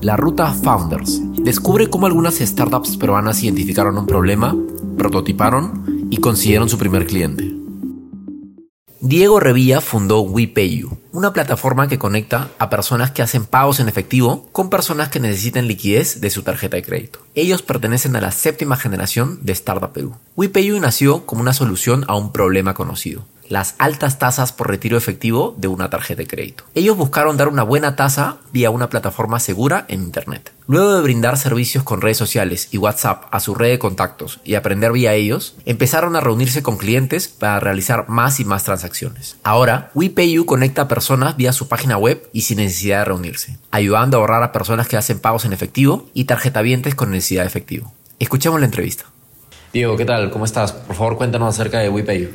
La ruta Founders descubre cómo algunas startups peruanas identificaron un problema, prototiparon y consiguieron su primer cliente. Diego Revilla fundó WePayU, una plataforma que conecta a personas que hacen pagos en efectivo con personas que necesitan liquidez de su tarjeta de crédito. Ellos pertenecen a la séptima generación de Startup Perú. WePayU nació como una solución a un problema conocido, las altas tasas por retiro efectivo de una tarjeta de crédito. Ellos buscaron dar una buena tasa vía una plataforma segura en Internet. Luego de brindar servicios con redes sociales y WhatsApp a su red de contactos y aprender vía ellos, empezaron a reunirse con clientes para realizar más y más transacciones. Ahora, WePayU conecta a personas vía su página web y sin necesidad de reunirse, ayudando a ahorrar a personas que hacen pagos en efectivo y tarjetavientes con necesidad de efectivo. Escuchemos la entrevista. Diego, ¿qué tal? ¿Cómo estás? Por favor, cuéntanos acerca de WePayU.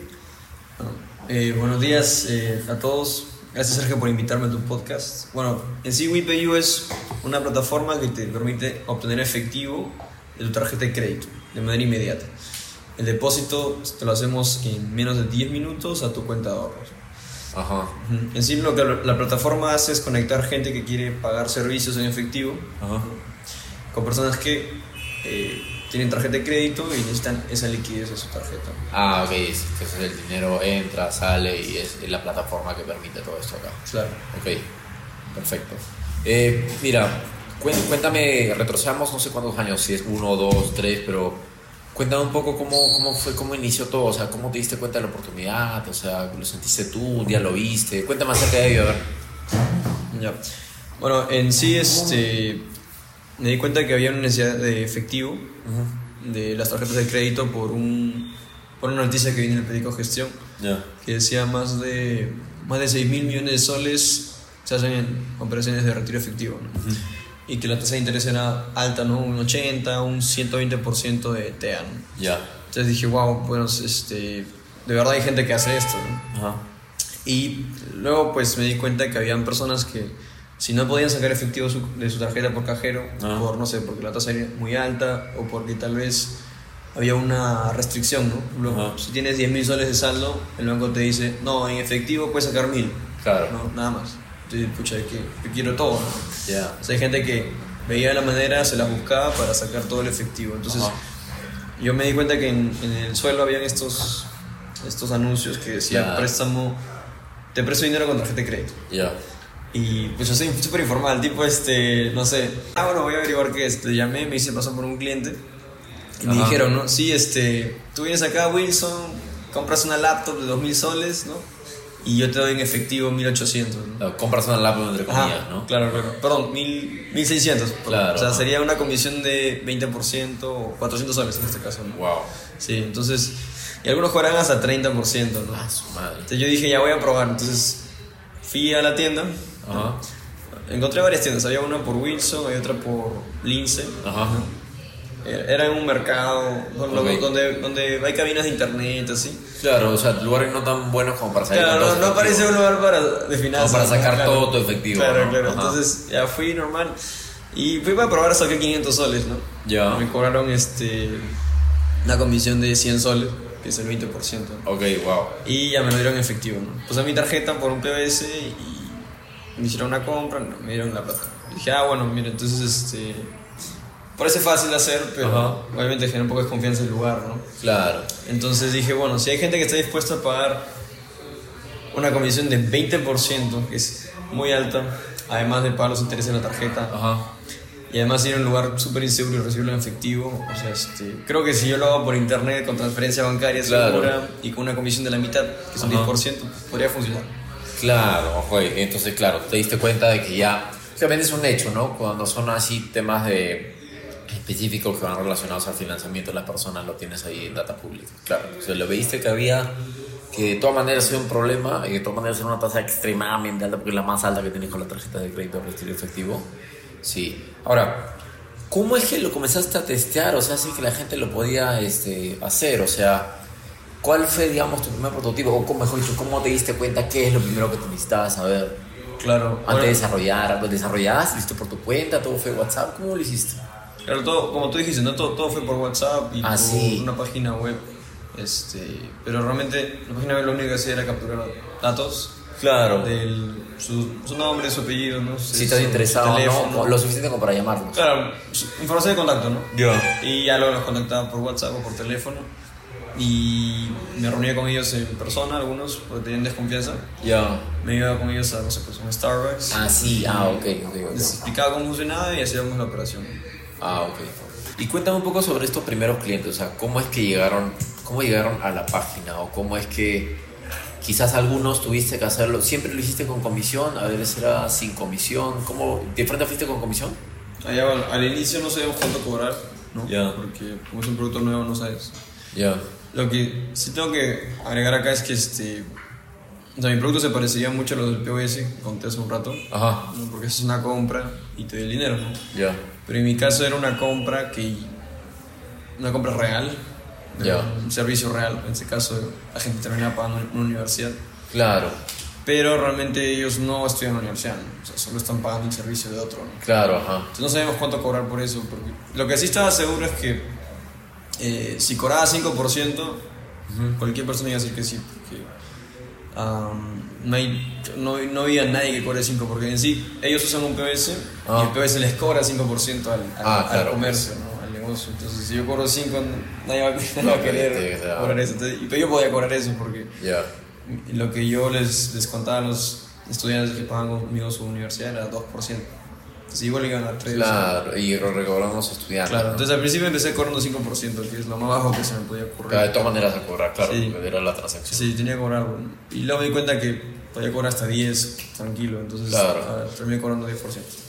Eh, buenos días eh, a todos. Gracias Sergio por invitarme a tu podcast. Bueno, en sí WePayU es una plataforma que te permite obtener efectivo de tu tarjeta de crédito de manera inmediata. El depósito te lo hacemos en menos de 10 minutos a tu cuenta de ahorros. Ajá. En sí lo que la plataforma hace es conectar gente que quiere pagar servicios en efectivo Ajá. con personas que eh, tienen tarjeta de crédito y necesitan esa liquidez de su tarjeta. Ah, ok. Entonces el dinero entra, sale y es la plataforma que permite todo esto acá. Claro. Ok, perfecto. Eh, mira, cuéntame, retrocedamos no sé cuántos años, si es uno, dos, tres, pero cuéntame un poco cómo, cómo fue, cómo inició todo, o sea, cómo te diste cuenta de la oportunidad, o sea, lo sentiste tú, un día lo viste, cuéntame acerca de ello, a ver. Ya. Bueno, en sí este, me di cuenta que había una necesidad de efectivo de las tarjetas de crédito por, un, por una noticia que viene en el periódico Gestión que decía más de, más de 6 mil millones de soles se hacen en operaciones de retiro efectivo. ¿no? Y que la tasa de interés era alta, ¿no? Un 80, un 120% de TEA. ¿no? Ya. Entonces dije, wow, bueno, este, de verdad hay gente que hace esto. ¿no? Ajá. Y luego pues me di cuenta que habían personas que si no podían sacar efectivo su- de su tarjeta por cajero, Ah. por no sé, porque la tasa era muy alta o porque tal vez había una restricción, ¿no? Luego, Ajá. si tienes 10 mil soles de saldo, el banco te dice, no, en efectivo puedes sacar mil, Claro. ¿no? Nada más. Entonces, pucha, que, yo quiero todo, ¿no? Ya. O sea, hay gente que veía la manera, se las buscaba para sacar todo el efectivo. Entonces, yo me di cuenta que en, en el suelo habían estos, estos anuncios que decían Ya. préstamo, te presto dinero con tarjeta de crédito. Ya. Y pues yo soy súper informal, tipo, este, no sé, ah, bueno, voy a averiguar qué es. Le llamé, me hice pasar por un cliente y me Ajá. dijeron, ¿no? Sí, este, tú vienes acá, Wilson, compras una laptop de 2000 soles, ¿no? Y yo te doy en efectivo 1800, ¿no? Compras una laptop entre Ajá, comillas, ¿no? Claro, claro. Perdón, mil, 1600. perdón. Claro, o sea, sería una comisión de 20% o 400 soles en este caso, ¿no? Wow. Sí, entonces, y algunos cobran hasta 30%, ¿no? Ah, su madre. Entonces yo dije, ya voy a probar. Entonces fui a la tienda. Ajá. Encontré varias tiendas. Había una por Wilson, había otra por Lince. Ajá. Era en un mercado donde, Ok. donde, donde hay cabinas de internet, así. Claro, o sea, lugares no tan buenos como para salir Claro, no, no aparece un lugar para, de finanzas. para sacar. Claro. todo tu efectivo, Claro, ¿no? claro. Ajá. Entonces ya fui normal. Y fui para probar, saqué 500 soles, ¿no? Ya. Me cobraron este, una comisión de 100 soles, que es el 20%. Ok, wow. Y ya me lo dieron en efectivo, ¿no? Puse mi tarjeta por un PBS y me hicieron una compra, me dieron la plata. Y dije, ah, bueno, mira, entonces este. Parece fácil hacer, pero Ajá. obviamente genera un poco de desconfianza el lugar, ¿no? Claro. Entonces dije, bueno, si hay gente que está dispuesta a pagar una comisión de 20%, que es muy alta, además de pagar los intereses de la tarjeta, Ajá. y además ir a un lugar súper inseguro y recibirlo en efectivo, o sea, este, creo que si yo lo hago por internet con transferencia bancaria Claro. segura y con una comisión de la mitad, que es un Ajá. 10%, podría funcionar. Claro, entonces claro, te diste cuenta de que ya, obviamente es un hecho, ¿no? Cuando son así temas de específicos que van relacionados al financiamiento de las personas, lo tienes ahí en data pública, claro. O sea, lo veiste que había, que de todas maneras era un problema, y de todas maneras era una tasa extremadamente alta, porque es la más alta que tienes con la tarjeta de crédito de retiro efectivo. Sí. Ahora, ¿cómo es que lo comenzaste a testear? O sea, así que la gente lo podía este, hacer, o sea... ¿Cuál fue, digamos, tu primer prototipo? O cómo, mejor dicho, ¿cómo te diste cuenta qué es lo primero que te necesitabas saber? Claro. Antes de desarrollar, ¿lo desarrollaste? ¿Listo por tu cuenta? ¿Todo fue WhatsApp? ¿Cómo lo hiciste? Claro, todo, como tú dijiste, ¿no? todo, todo fue por WhatsApp y Ah, por sí. una página web. Este, pero realmente la página web lo único que hacía era capturar datos Claro. del, su, su nombre, su apellido, ¿no? Su- Si estás su interesado, teléfono. ¿no? Lo suficiente como para llamarlos. Claro, su- información de contacto, ¿no? Ya. Y ya luego los contactaba por WhatsApp o por teléfono. Y me reunía con ellos en persona, algunos, porque tenían desconfianza. Ya. Me iba con ellos a, no sé, pues, un Starbucks. Ah, sí, ah, ok, ok. Les explicaba cómo funcionaba y hacíamos la operación. Ah, ok. Y cuéntame un poco sobre estos primeros clientes, o sea, cómo es que llegaron, cómo llegaron a la página o cómo es que quizás algunos tuviste que hacerlo, siempre lo hiciste con comisión, a veces era sin comisión, ¿cómo de frente fuiste con comisión? Allá bueno, al inicio no sabíamos cuánto cobrar, ¿no? Ya. Porque como es un producto nuevo no sabes. Ya. Lo que sí tengo que agregar acá es que este, o sea, mi producto se parecería mucho a los del POS conté hace un rato, Ajá. ¿no? porque es una compra y te doy el dinero, ¿no? Ya. Pero en mi caso era una compra que. Una compra real. Ya. Un servicio real. En este caso, la gente termina pagando en una universidad. Claro, Pero realmente ellos no estudian en la universidad. ¿no? O sea, solo están pagando el servicio de otro. ¿no? claro, ajá. Entonces no sabemos cuánto cobrar por eso. Porque lo que sí estaba seguro es que eh, si cobraba 5%, cualquier persona iba a decir que sí. Porque no, hay, no, no había nadie que cobre 5%. Porque en sí, ellos usan un POS Ah. y el POS les cobra 5% al, al, Ah, al claro, comercio, ¿no? al negocio. Entonces, si yo cobro 5, nadie va, nadie va a querer que ah. cobrar eso. Entonces, y- pero yo podía cobrar eso porque Ya. lo que yo les, les contaba a los estudiantes que pagan conmigo su universidad era 2%. Entonces, igual iban a 3%. Claro, y lo recobramos estudiantes. Claro, ¿no? entonces al principio empecé cobrando 5%, que es lo más bajo que se me podía Claro, de ocurrir. todas maneras a cobrar, claro, Sí. porque era la transacción. Sí, tenía que cobrar. Y luego me di cuenta que podía cobrar hasta 10, tranquilo. Entonces Claro. ah, terminé cobrando 10%.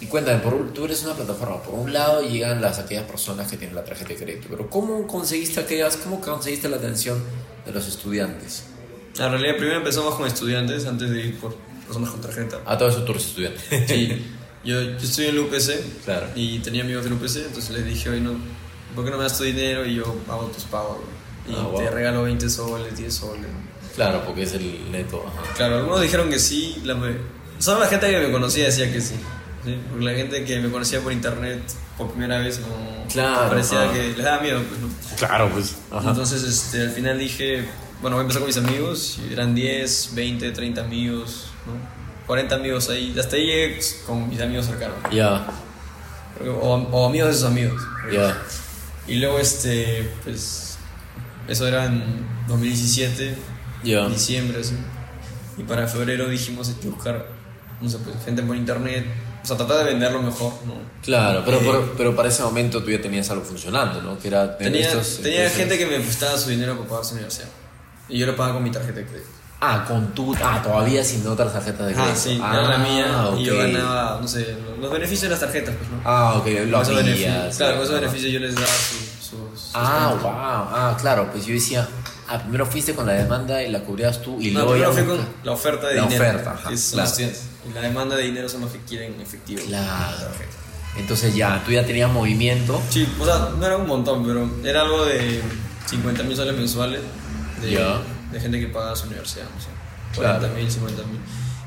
Y cuéntame, por tú eres una plataforma, por un lado llegan las aquellas personas que tienen la tarjeta de crédito, pero ¿cómo conseguiste aquellas, cómo conseguiste la atención de los estudiantes? En realidad, primero empezamos con estudiantes antes de ir por personas con tarjeta. A todo eso tú eres estudiante. Sí, yo, yo estoy en la UPC Claro. y tenía amigos de la UPC, entonces les dije, oye, no, ¿por qué no me das tu dinero y yo hago tus pagos? Y Ah, te wow. regalo 20 soles, 10 soles. Claro, porque es el neto. Ajá. Claro, algunos dijeron que sí, la me- solo la gente que me conocía decía que sí. ¿sí? Porque la gente que me conocía por internet por primera vez Claro, parecía ajá. que les daba miedo. Pues, ¿no? Claro, pues. Entonces este, al final dije, bueno, voy a empezar con mis amigos, y eran 10, 20, 30 amigos, ¿no? 40 amigos ahí, hasta ahí llegué con mis amigos cercanos, Ya, o, o amigos de sus amigos. ya. Y luego, este, pues, eso era en 2017, Ya. diciembre, así. Y para febrero dijimos hay que buscar, no sé, pues, gente por internet, o sea, tratar de venderlo mejor, ¿no? Claro, pero, Eh, pero, pero para ese momento tú ya tenías algo funcionando, ¿no? Que era Tenía, estos- tenía estos- gente que me prestaba su dinero para pagar su universidad. Y yo lo pagaba con mi tarjeta de crédito. Ah, con tu. Ah, todavía sin otras tarjetas de crédito. Ah, sí, era la mía y yo ganaba, no sé, los beneficios de las tarjetas, pues, ¿no? Ah, ok, lo beneficios, claro, con esos beneficios yo les daba sus... sus- sus Ah, wow. Ah, claro, pues yo decía, ah, primero fuiste con la demanda y la cubrías tú y No, luego con la oferta de La dinero. oferta, ajá, son claro. la demanda de dinero son los que quieren efectivo. Claro. La. Entonces ya, tú ya tenías movimiento. Sí, o sea, no era un montón, pero era algo de 50 mil soles mensuales de, gente que pagaba su universidad, no sé, Claro. 40 mil, 50 mil.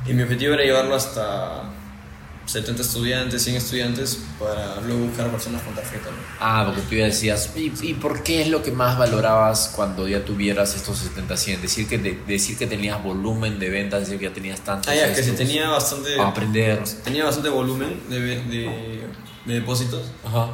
Y mi objetivo era llevarlo hasta 70 estudiantes, 100 estudiantes, para luego buscar personas con tarjeta. ¿no? Ah, porque tú ya decías, ¿y, y por qué es lo que más valorabas cuando ya tuvieras estos 70, 100? Decir que, de- decir que tenías volumen de ventas, decir que ya tenías tantos. Ah, ya, que estos, tenía bastante, a aprender. tenía bastante volumen de, de, de depósitos, Ajá.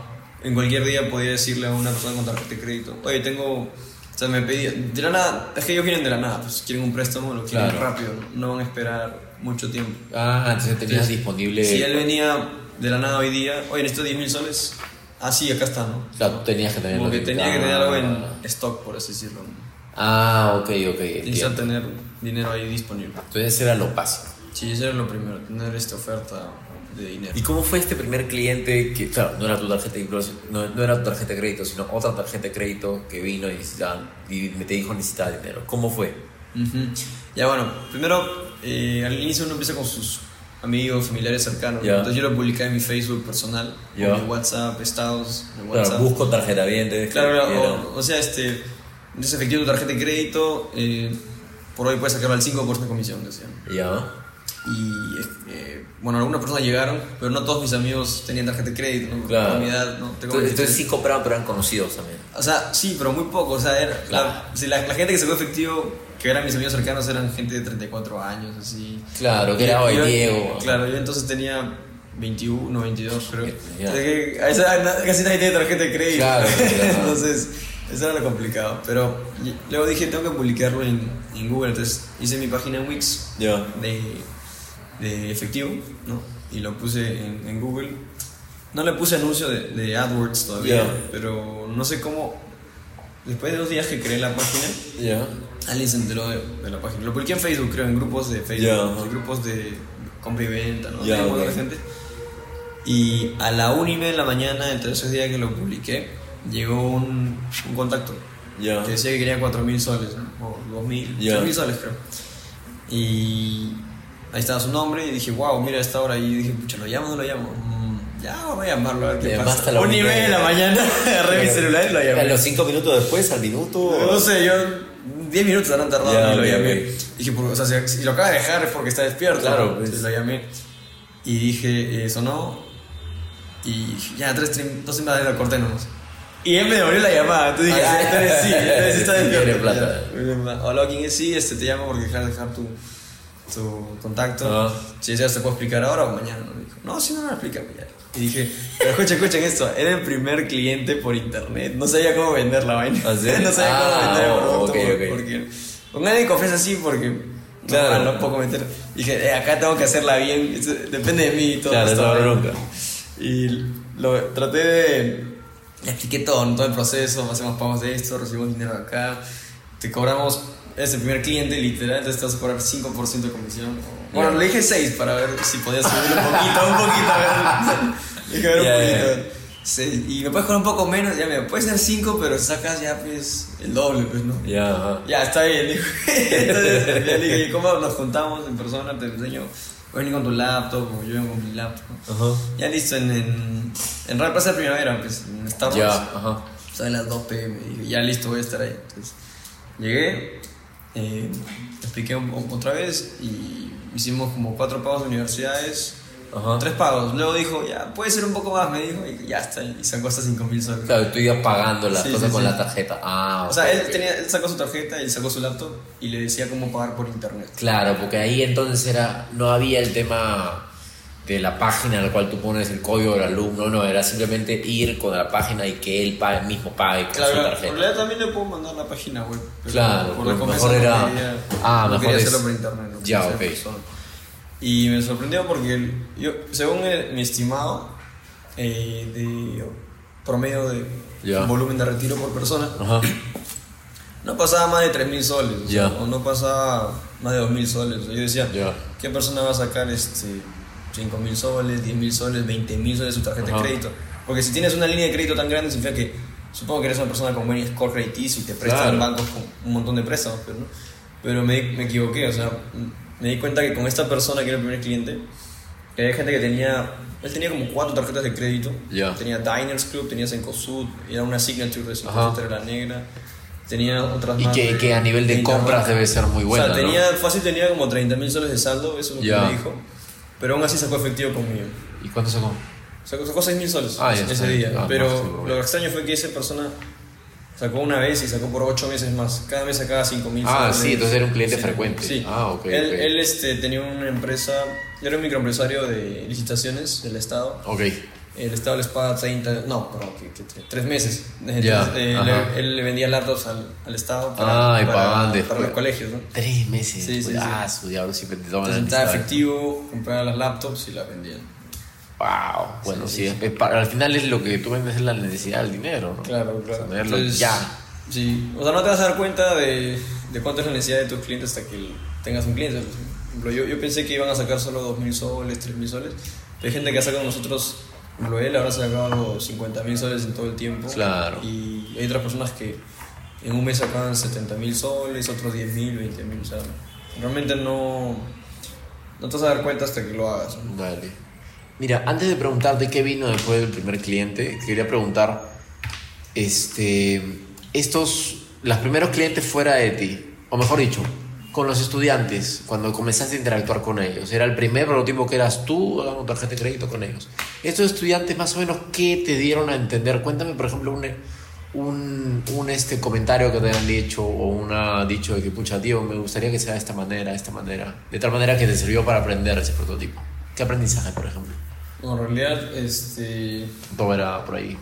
en cualquier día podía decirle a una persona con tarjeta de crédito, oye, tengo... O sea, me pedía... De la nada, es que ellos vienen de la nada, pues quieren un préstamo, lo quieren Claro. rápido, no van a esperar mucho tiempo. Ah, entonces tenías Entonces, disponible. Si él venía de la nada hoy día, oye, necesito 10 mil soles, ah, sí, acá está, ¿no? O sea, tenías que tener. Como que tenía que tener algo en stock, por así decirlo. Ah, ok, ok. Necesita entiendo. tener dinero ahí disponible. Entonces era lo básico. Sí, eso era lo primero, tener esta oferta de dinero. ¿Y cómo fue este primer cliente que, claro, no era tu tarjeta de no, no era tu tarjeta de crédito, sino otra tarjeta de crédito que vino y, y me te dijo necesitaba dinero? ¿Cómo fue? Ujú. Ya bueno, primero eh, al inicio uno empieza con sus amigos, familiares cercanos. Entonces yo lo publicaba en mi Facebook personal, Ya. en mi WhatsApp, estados, en Claro, busco tarjeta bien. Claro, claro, o, o sea, este, es efectivo tu tarjeta de crédito, eh, por hoy puedes sacarlo al 5% de comisión, decían. Ya. Y eh, bueno, algunas personas llegaron, pero no todos mis amigos tenían tarjeta de crédito, ¿no? Claro. Por mi edad, ¿no? Tengo Entonces, 23. entonces sí compraban, pero eran conocidos también. O sea, sí, pero muy poco. O sea, era, Claro. la, si la, la gente que sacó efectivo que eran mis amigos cercanos eran gente de 34 años, así. Claro, que era hoy Diego. Claro, yo entonces tenía 21, 22, creo. Que a esa edad casi nadie tiene tarjeta de crédito. Claro, claro. entonces, eso era lo complicado. Pero luego dije, tengo que publicarlo en, en Google. Entonces hice mi página en Wix de, de efectivo, ¿no? Y lo puse en, en Google. No le puse anuncio de, de AdWords todavía, pero no sé cómo. Después de dos días que creé la página. Alguien se enteró de, de la página. Lo publiqué en Facebook, creo, en grupos de Facebook, en grupos de compra y venta, ¿no? Un montón de gente. Y a la una y media de la mañana, entre esos días que lo publiqué, llegó un, un contacto Ya. que decía que quería 4.000 soles, ¿no? o 2.000, Ya. 3.000 soles creo. Y ahí estaba su nombre y dije, wow, mira esta hora. Y dije, pucha, ¿lo llamo o no lo llamo? Mm, ya, voy a llamarlo a ver qué pasa. a y media de la mañana, agarré mi celular y lo A llamé. los cinco minutos después, al minuto. No sé, yo 10 minutos habrán tardado Ya, y lo llamé. ok. Dije, o sea, si, lo acaba de dejar es porque está despierto. Claro, pues. Entonces lo llamé y dije, eh, sonó. Y ya, tres, dos semanas lo corté nomás. Y él me devolvió la llamada. Entonces dije, Ah, entonces sí, entonces sí está despierto. Plata. Ya. Hola, ¿quién es? Sí, este, te llamo porque dejar dejar tu, tu contacto. Ah. Si deseas, te puedo explicar ahora o mañana. ¿no? Dijo, no, si no, no, explícame ya. Y dije, pero escucha, escuchen esto. Era el primer cliente por internet. No sabía cómo vender la vaina. ¿Ah, sí? no sabía Ah, cómo vender el producto. ok, por- ok. Porque con nadie confianza así porque. Claro. No, puedo meter. Dije, eh, acá tengo que hacerla bien. depende de mí y todo. Claro, esto, nunca. Y lo traté de. Le expliqué todo, ¿no? todo el proceso. Hacemos pagos de esto, recibimos dinero de acá. Te cobramos. Es el primer cliente, literal. Entonces te vas a cobrar 5% de comisión. Bueno, Ya. le dije 6 para ver si podía subirlo un poquito, un poquito. A ver. Dije, a ver, Ya, un poquito. Sí, y me puedes cobrar un poco menos. Ya, mira, puede ser 5, pero sacas ya, pues, el doble, pues, ¿no? Ya, ajá. Ya, está bien, dijo. Entonces, ya le dije, ¿cómo nos juntamos en persona? Te enseño. Voy a venir con tu laptop, o yo vengo con mi laptop. Ajá. Ya listo, en, en, en Real Plaza de Primavera, pues, en Starbucks. Ya, ajá. Son las 2 pm. Ya listo, voy a estar ahí. Entonces, llegué, eh, expliqué un- otra vez y hicimos como cuatro pagos de universidades. Ajá. Tres pagos. Luego dijo, ya, puede ser un poco más, me dijo, y ya está. Y sacó hasta 5 mil soles. Claro, tú ibas pagando las Sí, cosas sí, con sí. la tarjeta. Ah, O sea, él, tenía, él sacó su tarjeta y sacó su laptop y le decía cómo pagar por internet. Claro, porque ahí entonces era no había el tema de la página en la cual tú pones el código del alumno, no, era simplemente ir con la página y que él pague, mismo pague con Claro, su tarjeta. realidad también le puedo mandar la página web. Claro, por confianza mejor no era- quería- Ah, no mejor es- hacerlo por internet. no Ya, ok. Y me sorprendió porque el- yo, según el- mi estimado eh, de promedio de Ya. volumen de retiro por persona, Ajá. no pasaba más de 3.000 soles. Ya. o no pasaba más de 2.000 soles. Yo decía, Ya. ¿qué persona va a sacar este 5.000 soles, 10.000 soles, 20.000 soles de su tarjeta Ajá. de crédito? Porque si tienes una línea de crédito tan grande, significa que supongo que eres una persona con buen score crediticio y te prestan Claro. bancos con un montón de préstamos, pero, ¿no? pero me, me equivoqué, o sea, me di cuenta que con esta persona que era el primer cliente, que había gente que tenía, él tenía como cuatro tarjetas de crédito, Ya. tenía Diners Club, tenía Cencosud, era una Signature de Ajá. Cencosud, era la negra, tenía otras Y más que, de- que a nivel de compras debe ser muy buena, o sea, ¿no? tenía, fácil tenía como 30 mil soles de saldo, eso es lo Ya. que me dijo. Pero aún así sacó efectivo conmigo. ¿Y cuánto sacó? Sacó, sacó 6 mil soles Ah, ese día. Ah, pero no, sí, lo extraño fue que esa persona sacó una vez y sacó por 8 meses más. Cada mes sacaba 5 mil Ah, soles. sí, entonces era un cliente frecuente. Sí. Ah, ok, Él, ok. él, este, tenía una empresa, era un microempresario de licitaciones del Estado. Ok. El Estado les paga 30, no, perdón, que, que tre- tres meses. Entonces, Ya, eh, le- él le vendía laptops al, al Estado Ah, y para, después. para los colegios, ¿no? Tres meses. Sí, sí, pues, sí. Ah, su diablo siempre te toman Entonces la efectivo, compraba las laptops y las vendían. Wow. Bueno, sí, Sí, es- es para- al final es lo que tú vendes es la necesidad del dinero, ¿no? Claro, claro. Tenerlo Entonces, ya. Sí, o sea, no te vas a dar cuenta de, de cuánto es la necesidad de tus clientes hasta que tengas un cliente. Por ejemplo, yo, yo pensé que iban a sacar solo 2.000 soles, 3.000 soles. Hay gente que ha sacado nosotros, ejemplo, él habrá sacado 50.000 soles en todo el tiempo. Claro. Y hay otras personas que en un mes sacaban 70.000 soles, otros 10.000, 20.000. O sea, realmente no, no te vas a dar cuenta hasta que lo hagas. ¿no? Dale. Mira, antes de preguntarte qué vino después del primer cliente, quería preguntar, este, estos, los primeros clientes fuera de ti, o mejor dicho, con los estudiantes, cuando comenzaste a interactuar con ellos, era el primer prototipo que eras tú dando tarjeta de crédito con ellos. Estos estudiantes más o menos, ¿qué te dieron a entender? Cuéntame, por ejemplo, un, un, un este comentario que te han dicho o un dicho de que, pucha, tío, me gustaría que sea de esta manera, de esta manera, de tal manera que te sirvió para aprender ese prototipo? ¿Qué aprendizaje, por ejemplo? Bueno, en realidad, este... Todo era por ahí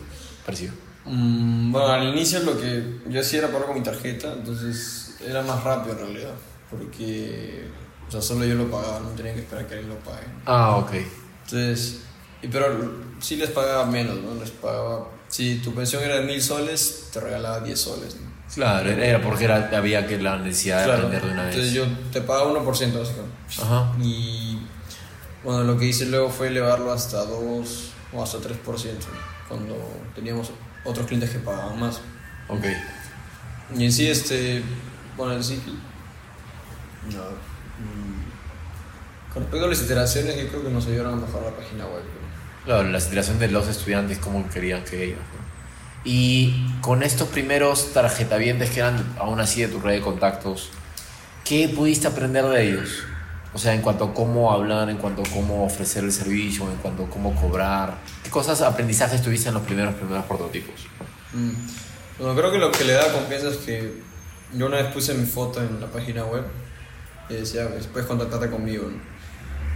parecido. Mm, bueno, al inicio lo que yo hacía era pagar con mi tarjeta, entonces era más rápido en realidad, porque o sea, solo yo lo pagaba, no tenía que esperar que alguien lo pague. Ah, ok. Entonces, y, pero sí les pagaba menos, ¿no? Les pagaba, si tu pensión era de mil soles, te regalaba 10 soles, ¿no? Claro, era porque era, había que la necesidad de aprender de una vez. Entonces yo te pagaba 1% básicamente. Ajá. Y bueno, lo que hice luego fue elevarlo hasta 2 o hasta 3%, cuando teníamos otros clientes que pagaban más. Ok. Y en sí, este, bueno, en sí, no, mm, con respecto a las iteraciones, yo creo que nos ayudaron a mejorar la página web. ¿no? Claro, la iteración de los estudiantes, como querían que ellos. ¿no? Y con estos primeros tarjetavientes que eran aún así de tu red de contactos, ¿qué pudiste aprender de ellos? O sea, en cuanto a cómo hablar, en cuanto a cómo ofrecer el servicio, en cuanto a cómo cobrar. ¿Qué cosas, aprendizajes tuviste en los primeros, primeros prototipos? Mm. Bueno, creo que lo que le da confianza es que yo una vez puse mi foto en la página web y decía, pues, puedes contactarte conmigo. ¿no?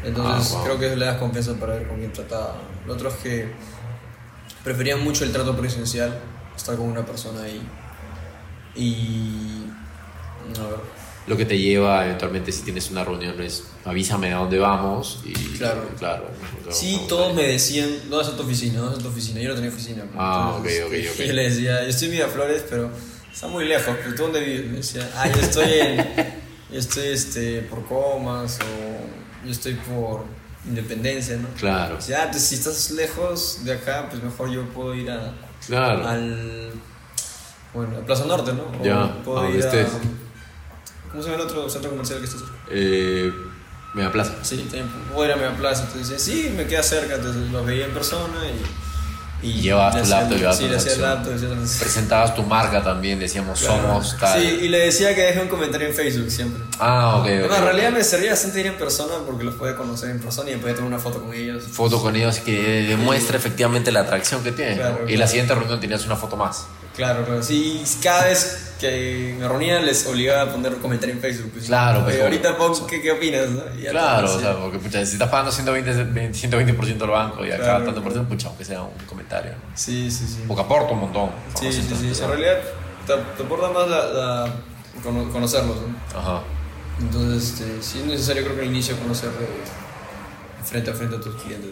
Entonces Ah, wow. creo que eso le da confianza para ver con quién trataba. Lo otro es que prefería mucho el trato presencial, estar con una persona ahí. Y... A ver. Lo que te lleva eventualmente si tienes una reunión es avísame a dónde vamos y Claro. claro. Sí, todos me decían, ¿dónde está tu oficina? ¿Dónde está tu oficina? Yo no tenía oficina. Ah, entonces, ok, ok, ok. Y yo le decía, yo estoy en Miraflores, pero está muy lejos. ¿Pero tú dónde vives? Me decía, ah, yo estoy en, yo estoy este, por Comas o yo estoy por Independencia, ¿no? Claro, ah, pues si estás lejos de acá, pues mejor yo puedo ir a, claro. al, bueno, a Plaza Norte, ¿no? O Ya, puedo a ir a, estés. ¿cómo se llama el otro centro comercial que está cerca? Eh, Media Plaza. Sí, también puedo ir a Media Plaza. Entonces sí, me queda cerca. Entonces lo veía en persona y. Y llevabas le tu laptop, llevabas Sí, tu hacía laptop, Presentabas tu marca también, decíamos somos tal. Sí, y le decía que deje un comentario en Facebook siempre. Ah, ok. ok, Bueno, en realidad me servía bastante ir en persona porque los podía conocer en persona y podía tomar una foto con ellos. Foto con ellos que demuestra efectivamente la atracción que tienes. Claro, ¿no? Y claro. la siguiente reunión tenías una foto más. Claro, claro. Sí, cada vez que me reunía les obligaba a poner un comentario en Facebook. Pues, Claro, pues, ahorita pon, ¿qué, ¿qué opinas? no? Claro, o sea, porque pucha, si estás pagando 120%, 120 al banco y acá Claro, tanto por ciento, pucha, aunque sea un comentario. ¿no? Sí, sí, sí. Porque aporta un montón. Sí, sí, sí. En realidad te, te aporta más la, la- cono- conocerlos, ¿no? Ajá. Entonces, este, sí es necesario creo que al inicio conocer frente a frente a tus clientes.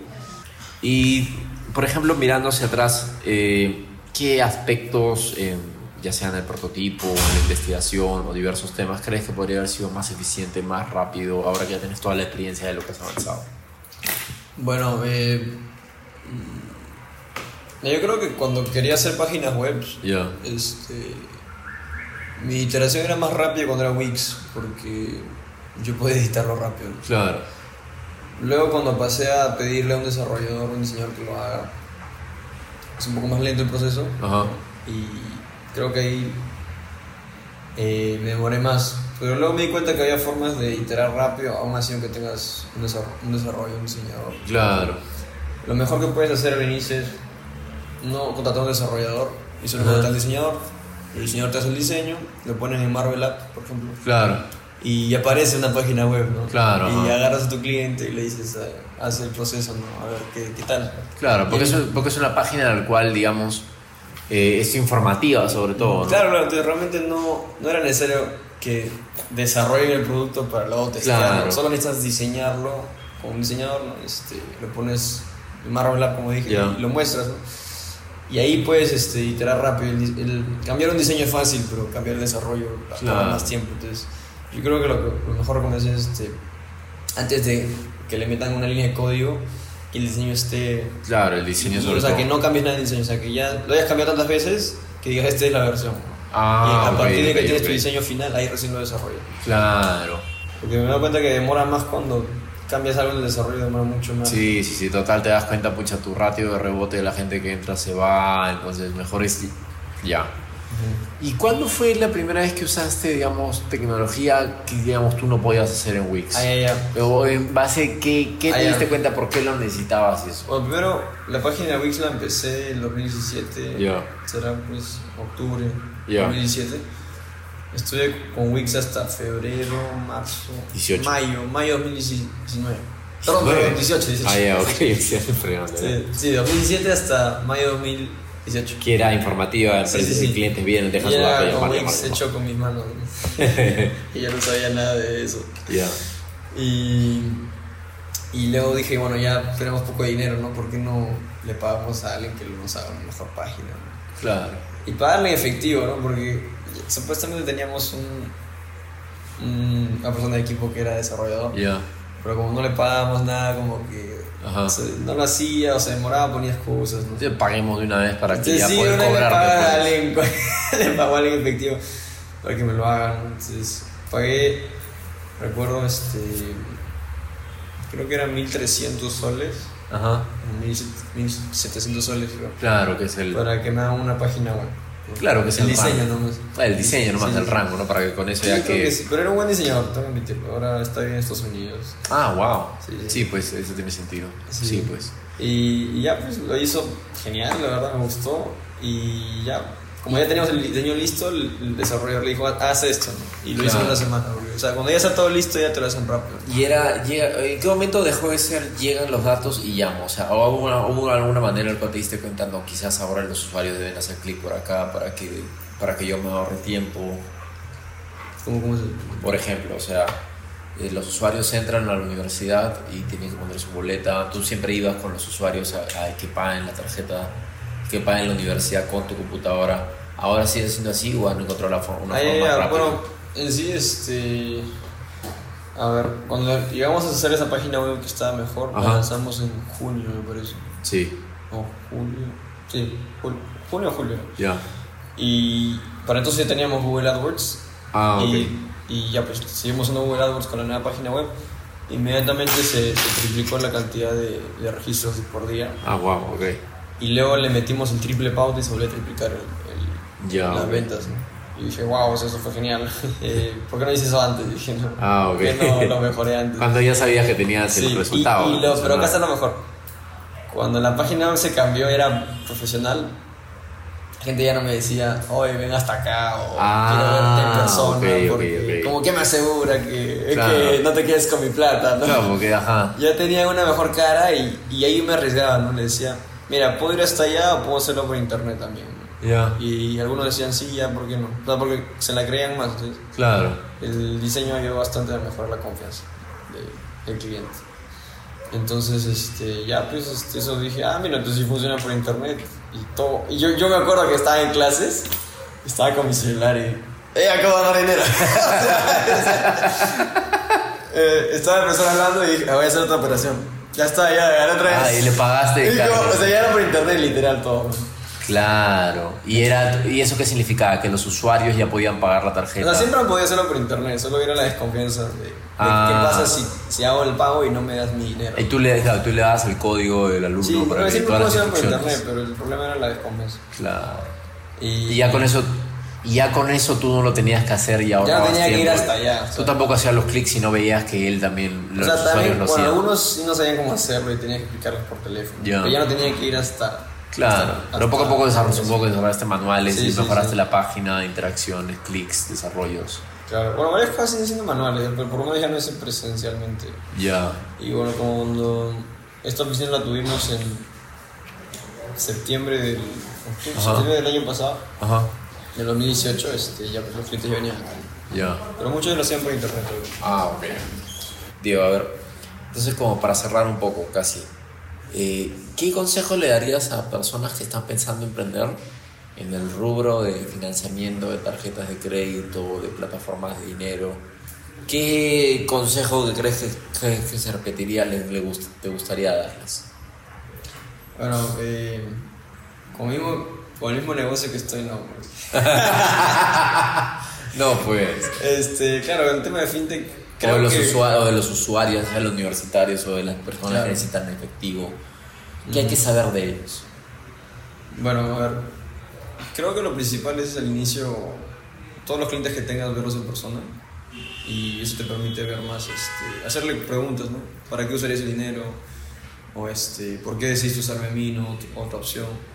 Y, por ejemplo, mirando hacia atrás, eh, ¿qué aspectos, eh, ya sea en el prototipo, en la investigación o diversos temas, crees que podría haber sido más eficiente, más rápido, ahora que ya tienes toda la experiencia de lo que has avanzado? Bueno, eh, mm, yo creo que cuando quería hacer páginas web, Ya. este, mi iteración era más rápida cuando era Wix, porque yo podía editarlo rápido. Claro. Luego cuando pasé a pedirle a un desarrollador, un diseñador que lo haga, es un poco más lento el proceso. Ajá. y creo que ahí eh, me demoré más. Pero luego me di cuenta que había formas de iterar rápido, aún así aunque tengas un desarrollo, un, desarrollo, un diseñador. Claro. Lo mejor que puedes hacer al inicio es no contratar a un desarrollador y solo contratar al diseñador. El diseñador te hace el diseño, lo pones en Marvel App, por ejemplo, Claro. Y aparece una página web, ¿no? Claro, Y ajá. agarras a tu cliente y le dices, eh, haz el proceso, ¿no? A ver qué, qué tal. Claro, porque es, porque es una página en la cual, digamos, eh, es informativa sobre todo. ¿no? Claro, claro, entonces realmente no, no era necesario que desarrollen el producto para luego testarlo. Claro. Solo necesitas diseñarlo con un diseñador, ¿no? este, lo pones en Marvel App, como dije, Ya. y lo muestras. ¿no? Y ahí puedes este, iterar rápido. El, el- cambiar un diseño es fácil, pero cambiar el desarrollo toma Claro. más tiempo. Entonces, yo creo que lo, lo mejor recomendación es este, antes de que le metan una línea de código, que el diseño esté Claro, el diseño sobre o sea, todo. que no cambies nada de diseño, o sea, que ya lo hayas cambiado tantas veces que digas, esta es la versión. Ah, y a partir de que ok, tienes ok. tu diseño final, ahí recién lo desarrollas. Claro. Porque me dado cuenta que demora más cuando cambias algo en el desarrollo, demora mucho más. Sí, sí, sí, total, te das cuenta, pucha, tu ratio de rebote de la gente que entra se va, entonces mejor es ya. ¿Y cuándo fue la primera vez que usaste, digamos, tecnología que, digamos, tú no podías hacer en Wix? Ah, ya, ya. O en base qué, qué Ah, te ya. diste cuenta por qué lo necesitabas y eso. Bueno, primero, la página de Wix la empecé en 2017. Ya. Será pues octubre Ya. 2017. Estuve con Wix hasta febrero, marzo, 18. mayo, mayo 2019. Perdón, 19. perdón, 18, 18. Ah, ya, ok, sí, hace fregando. Sí, sí, 2017 hasta mayo 2018. Que era informativa, Sí, sí, sí. clientes vienen, dejan Y su dato, era Wix hecho con mis manos. ¿no? y yo no sabía nada de eso. Ya. Y, y luego dije, bueno, ya tenemos poco de dinero, ¿no? ¿Por qué no le pagamos a alguien que nos haga una mejor página? ¿no? Claro. Y pagarle en efectivo, ¿no? Porque supuestamente teníamos un, un- una persona de equipo que era desarrollador, Ya. Pero como no le pagábamos nada, como que no lo hacía o se demoraba, ponía excusas, ¿no? Entonces paguemos de una vez para que Entonces, ya sí, poder vez le cobrar. paga a le pagó a alguien en efectivo para que me lo hagan. Entonces, pagué, recuerdo, este, creo que eran 1300 soles, Ajá. 1700 soles, creo, Claro que es el. para que me hagan una página web. Claro que es el el diseño rango. nomás. Ah, el diseño nomás Sí, sí. rango, ¿no? Para que con eso ya que. que sí, pero era un buen diseñador, tengo que admitirlo. Ahora está bien en Estados Unidos. Ah, wow. Sí, pues eso tiene sentido. Sí. Sí, pues. Y, y ya, pues lo hizo genial, la verdad me gustó. Y ya, como ya teníamos el diseño listo, el, el desarrollador le dijo, haz esto. ¿no? Y lo hizo en Claro. una semana. O sea, cuando ya está todo listo, ya te lo hacen rápido. Y era, llega, ¿en qué momento dejó de ser llegan los datos y llamo? O sea, ¿o hubo, una- hubo alguna manera en la que te diste cuenta, no, quizás ahora los usuarios deben hacer clic por acá para que, para que yo me ahorre tiempo? ¿Cómo, cómo se.? Por ejemplo, o sea, eh, los usuarios entran a la universidad y tienen que poner su boleta. Tú siempre ibas con los usuarios a, a que paguen la tarjeta, que paguen la universidad con tu computadora. ¿Ahora sigue siendo así o han encontrado la una forma ya, rápida? Bueno, en sí, este. A ver, cuando llegamos a hacer esa página web que estaba mejor, la Ajá. lanzamos en junio, me parece. Sí, O julio. Sí, jul- junio o julio. ya. Y para entonces ya teníamos Google AdWords. Ah, y, y ya pues seguimos usando Google AdWords con la nueva página web. Inmediatamente se, se triplicó la cantidad de, de registros por día. Ah, wow, ok. Y luego le metimos el triple pauta y se volvió a triplicar el, el- Ya, las ok. ventas. Y dije, wow, eso fue genial. Eh, ¿Por qué no hice eso antes? Dije, no. Ah, ok. ¿Por qué no lo mejoré antes? Cuando ya sabías que tenías Sí, el y- resultado. y lo- ¿no? pero acá está lo mejor. Cuando la página se cambió, era profesional. Gente ya no me decía, oye, ven hasta acá o Ah, quiero verte en persona. ok, ok, porque, ok. Como que me asegura que, Claro. que no te quedes con mi plata. ¿no? Claro, porque, ajá. Ya tenía una mejor cara y, y ahí me arriesgaba, ¿no? Le decía, mira, puedo ir hasta allá o puedo hacerlo por internet también. ¿no? Ya. Y algunos decían, sí, ya, ¿por qué no? O sea, porque se la creían más. entonces, Claro. el diseño ayudó bastante a mejorar la confianza de- del cliente. Entonces, este, ya pues este, eso dije, ah, mira, entonces sí funciona por internet y todo. Y yo, yo me acuerdo que estaba en clases, estaba con mi celular y, ¡eh, acabo de dar dinero! Eh, estaba profesor hablando y dije, ah, voy a hacer otra operación. Ya está, ya, gané otra vez. Ah, y le pagaste, Y claro. como, o sea, ya era por internet, literal, todo. Claro. ¿Y, era, ¿Y eso qué significaba? Que los usuarios ya podían pagar la O tarjeta. sea, siempre podía hacerlo por internet, solo era la desconfianza de, de Ah. qué pasa si, si hago el pago y no me das mi dinero. Y tú le, tú le das el código del alumno Sí, para que siempre todas las por internet, pero el problema era la desconfianza. Claro. Y, Y ya con eso, y ya con eso tú no lo tenías que hacer y ahora. Ya tenía que ir hasta allá. o Tú sea. tampoco hacías los clics y no veías que él también, O los sea, usuarios lo bueno, hacían. algunos sí no sabían cómo hacerlo y tenía que explicarles por teléfono. Ya. Pero ya no tenía que ir hasta. Claro, hasta- pero poco a poco desarrollaste un poco, desarrollaste manuales Sí, y sí, mejoraste sí. la página, interacciones, clics, desarrollos. Claro, bueno, varias cosas siguen siendo manuales, pero por lo menos ya no es presencialmente. Ya. Y bueno, cuando esta oficina la tuvimos en septiembre del, septiembre del año pasado, Ajá. Del 2018, este, ya pues, los clientes ya venían. Ya. Pero muchos lo hacían por internet. Ah, ok. Diego, a ver. Entonces, como para cerrar un poco, casi. eh, ¿Qué consejo le darías a personas que están pensando emprender en el rubro de financiamiento de tarjetas de crédito, de plataformas de dinero? ¿Qué consejo que crees que, que- que se repetiría le, le gust- te gustaría darles? Bueno, eh, el mismo, con el mismo negocio que estoy, no. No, pues. Este, claro, el tema de fintech, O creo de, los que... o de los usuarios, de los universitarios o de las personas Claro. que necesitan efectivo. ¿Qué hay que saber de ellos? Bueno, a ver, creo que lo principal es al inicio, todos los clientes que tengas, verlos en persona. Y eso te permite ver más, este, hacerle preguntas, ¿no? ¿Para qué usarías el dinero? O este, ¿por qué decidiste usarme a mí, no otra opción?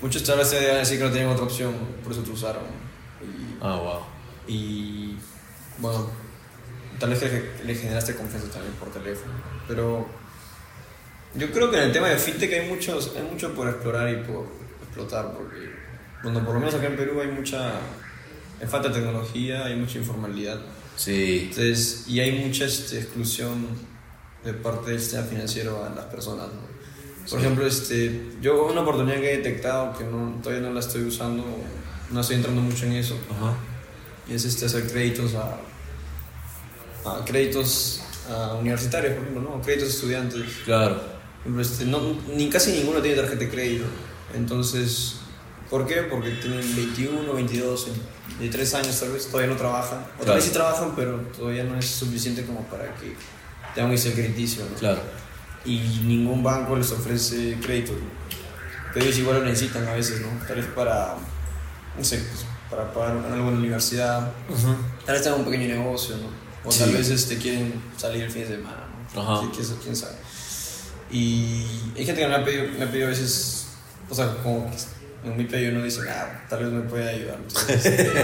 Muchos chavales te van a decir que no tenían otra opción, por eso te usaron. Ah, wow. y bueno, tal vez que le generaste confianza también por teléfono. Pero yo creo que en el tema de fintech hay, muchos, hay mucho por explorar y por explotar, porque bueno, por lo menos acá en Perú hay mucha hay falta de tecnología, hay mucha informalidad. Sí. Entonces, y hay mucha este, exclusión de parte del sistema financiero a las personas. ¿no? Por ejemplo, este, yo una oportunidad que he detectado que no, todavía no la estoy usando, no estoy entrando mucho en eso, Ajá. es este, hacer créditos a, a créditos a universitarios, por ejemplo, ¿no? créditos a estudiantes. Claro. Este, no, ni casi ninguno tiene tarjeta de crédito. Entonces, ¿por qué? Porque tienen 21, 22, 23 años tal vez, todavía no trabajan. O tal Claro. vez sí trabajan, pero todavía no es suficiente como para que tengan ese crediticio. ¿no? Claro. Y ningún banco les ofrece crédito. ¿no? Pero ellos igual lo necesitan a veces, ¿no? Tal vez para, no sé, pues, para pagar algo en la universidad. Tal vez tengan un pequeño negocio, ¿no? O tal Sí. vez este, quieren salir el fin de semana, ¿no? Ajá. Sí, quién, quién sabe. Y hay gente que me ha pedido, me ha pedido a veces, o sea, como que en mi pedido uno dice, ah, tal vez me puede ayudar. Entonces, este,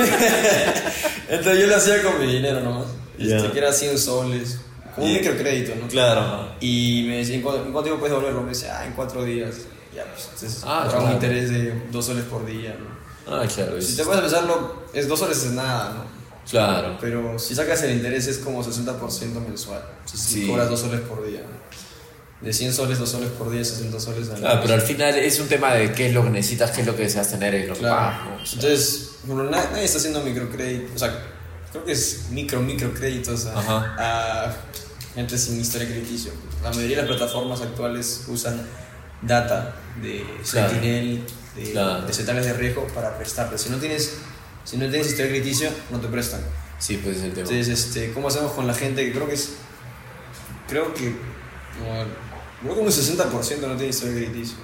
Entonces yo lo hacía con mi dinero nomás. Ya. Este, que era 100 soles, como un microcrédito, ¿no? Claro. Y me decía, ¿en cuánto, en cuánto tiempo puedes devolverlo? Me decía, ah, en cuatro días. Ya, pues, entonces, Ah, un interés de dos soles por día, ¿no? Ah, claro. Si te puedes pensarlo, es dos soles es nada, ¿no? Claro. Pero si sacas el interés es como 60% mensual. Entonces, si Sí. cobras dos soles por día. ¿no? De 100 soles, dos soles por día, 60 soles al Claro, mes. pero al final es un tema de qué es lo que necesitas, qué es lo que deseas tener y lo que Claro. pagas, ¿no? O sea, Entonces, nadie está haciendo microcrédito. O sea, creo que es micro, microcréditos a, Ajá. a gente sin historia crediticio. La mayoría de las plataformas actuales usan data de Claro. Sentinel, de, Claro. de centrales de riesgo para prestarte. Si no tienes, si no tienes historia crediticio, no te prestan. sí, pues es el tema. Entonces, este, ¿cómo hacemos con la gente que creo que es. Creo que. Como, que un 60% no tiene historia crediticio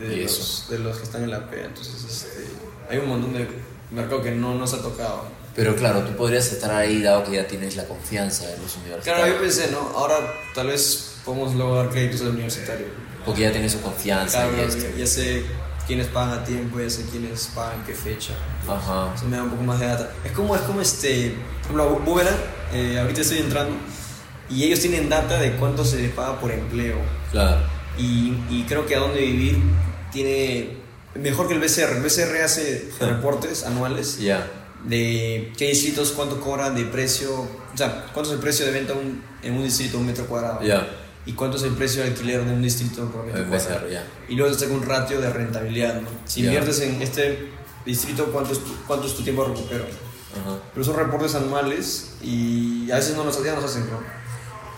de, de los, de los que están en la P. Entonces, este, hay un montón de mercado que no nos ha tocado. Pero claro, tú podrías estar ahí dado que ya tienes la confianza de los Claro, universitarios. yo pensé, ¿no? Ahora tal vez podemos dar créditos al universitario. Porque ya tienes su confianza Claro, y esto. ya sé quiénes pagan a tiempo, ya sé quiénes pagan qué fecha. Ajá. Eso me da un poco más de data. Es como, es como este, por ejemplo, Boomerang, eh, ahorita estoy entrando y ellos tienen data de cuánto se les paga por empleo. Claro. Y, y creo que a dónde vivir tiene mejor que el BCR. El BCR hace reportes anuales Ya. De qué distritos, cuánto cobran de precio, o sea, cuánto es el precio de venta un- en un distrito, un metro cuadrado. Ya. Y cuánto es el precio de alquiler de un distrito por metro cuadrado. Ya. Y luego se saca un ratio de rentabilidad. ¿no? Si Ya. inviertes en este distrito, ¿cuánto es tu, cuánto es tu tiempo de recupero? Ajá. Pero son reportes anuales y a veces no nos, ya nos hacen, ¿no?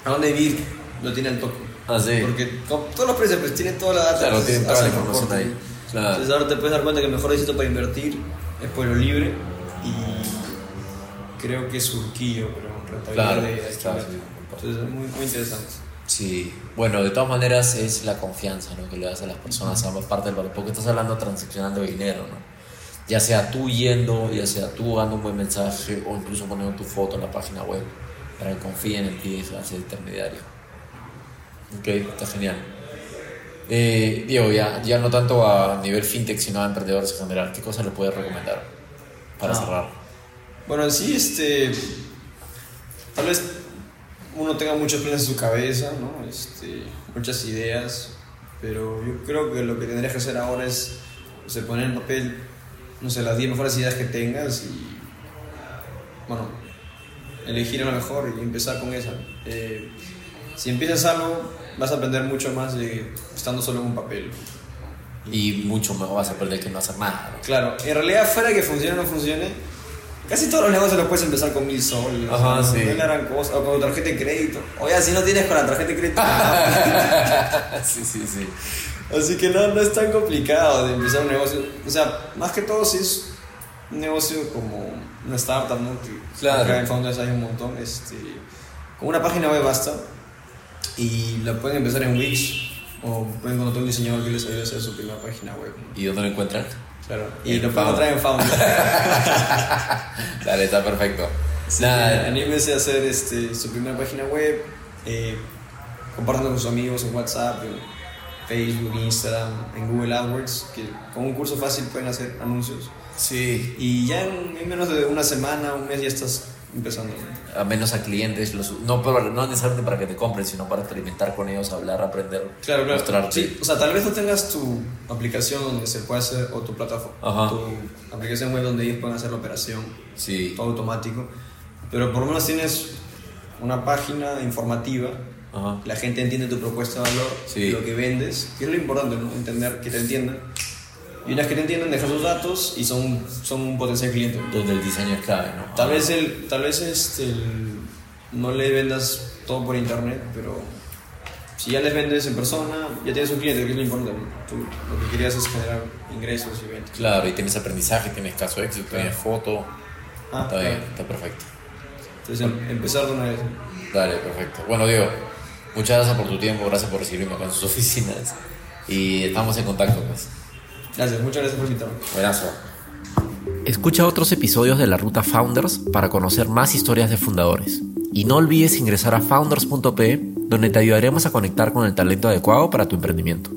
¿A dónde vivir? Lo tiene el toque. Ah, sí. Porque con todos los precios pues, tienen toda la data. Claro, tienen toda la información reporte. ahí. Claro. Entonces ahora te puedes dar cuenta que el mejor distrito para invertir es Pueblo Libre y creo que es Surquillo, pero rentabilidad Claro, de está, sí. Entonces es muy, muy interesante. Sí, bueno, de todas maneras es la confianza ¿no? que le das a las personas, ambas partes del valor, porque estás hablando transaccionando dinero, ¿no? Ya sea tú yendo, ya sea tú dando un buen mensaje o incluso poniendo tu foto en la página web para que confíen en ti y el intermediario. Ok, está genial. Eh, Diego, ya, ya no tanto a nivel fintech, sino a emprendedores en general, ¿qué cosas le puedes recomendar para Ah. cerrar? Bueno, en sí, este, tal vez uno tenga muchos planes en su cabeza, ¿no? Este, muchas ideas, pero yo creo que lo que tendrías que hacer ahora es o sea, poner en papel, no sé, las 10 mejores ideas que tengas y, bueno, elegir a lo mejor y empezar con esa. Eh, si empiezas algo, vas a aprender mucho más de estando solo en un papel. Y mucho mejor vas a perder que no hacer nada. ¿no? Claro, en realidad fuera que funcione o no funcione, casi todos los negocios los puedes empezar con mil soles. Ajá, o sea, sí. No es la gran cosa, o con tarjeta de crédito. O ya, si no tienes con la tarjeta de crédito. sí, sí, sí. Así que no, no es tan complicado de empezar un negocio. O sea, más que todo si es un negocio como una startup, ¿no? Que Claro. acá en Founders hay un montón. Este, con una página web basta y la pueden empezar en Wix o pueden contratar un diseñador que les ayude a hacer su primera página web. ¿Y dónde lo encuentran? Claro. Y lo pueden encontrar en Founder. Dale, está perfecto. Nada. Anímense a hacer este, su primera página web. Eh, compartan con sus amigos en WhatsApp, en Facebook, Instagram, en Google AdWords. Que con un curso fácil pueden hacer anuncios. Sí. Y ya en, en menos de una semana, un mes ya estás empezando. A menos a clientes, los, no, pero no necesariamente para que te compren, sino para experimentar con ellos, hablar, aprender, Claro, claro. mostrarte. Sí, o sea, tal vez no tengas tu aplicación donde se puede hacer, o tu plataforma, Ajá. tu aplicación web donde ellos pueden hacer la operación, Sí. todo automático, pero por lo menos tienes una página informativa, Ajá. la gente entiende tu propuesta de valor, Sí. lo que vendes, que es lo importante, ¿no? Entender, que te entiendan. Y una vez que te entienden, dejas sus datos y son, son un potencial cliente. Donde el diseño es clave, ¿no? Tal vez, el, tal vez este, el- no le vendas todo por internet, pero si ya les vendes en persona, ya tienes un cliente, que es lo importante. Tú lo que querías es generar ingresos y ventas. Claro, y tienes aprendizaje, tienes caso de éxito, tienes foto. Ah, está bien, claro. está perfecto. Entonces, em- empezar de una vez. Dale, perfecto. Bueno, Diego, muchas gracias por tu tiempo, gracias por recibirme acá en sus oficinas. Y estamos en contacto, pues. Gracias, muchas gracias por invitarme. Buenazo. Escucha otros episodios de la Ruta Founders para conocer más historias de fundadores. Y no olvides ingresar a founders.pe donde te ayudaremos a conectar con el talento adecuado para tu emprendimiento.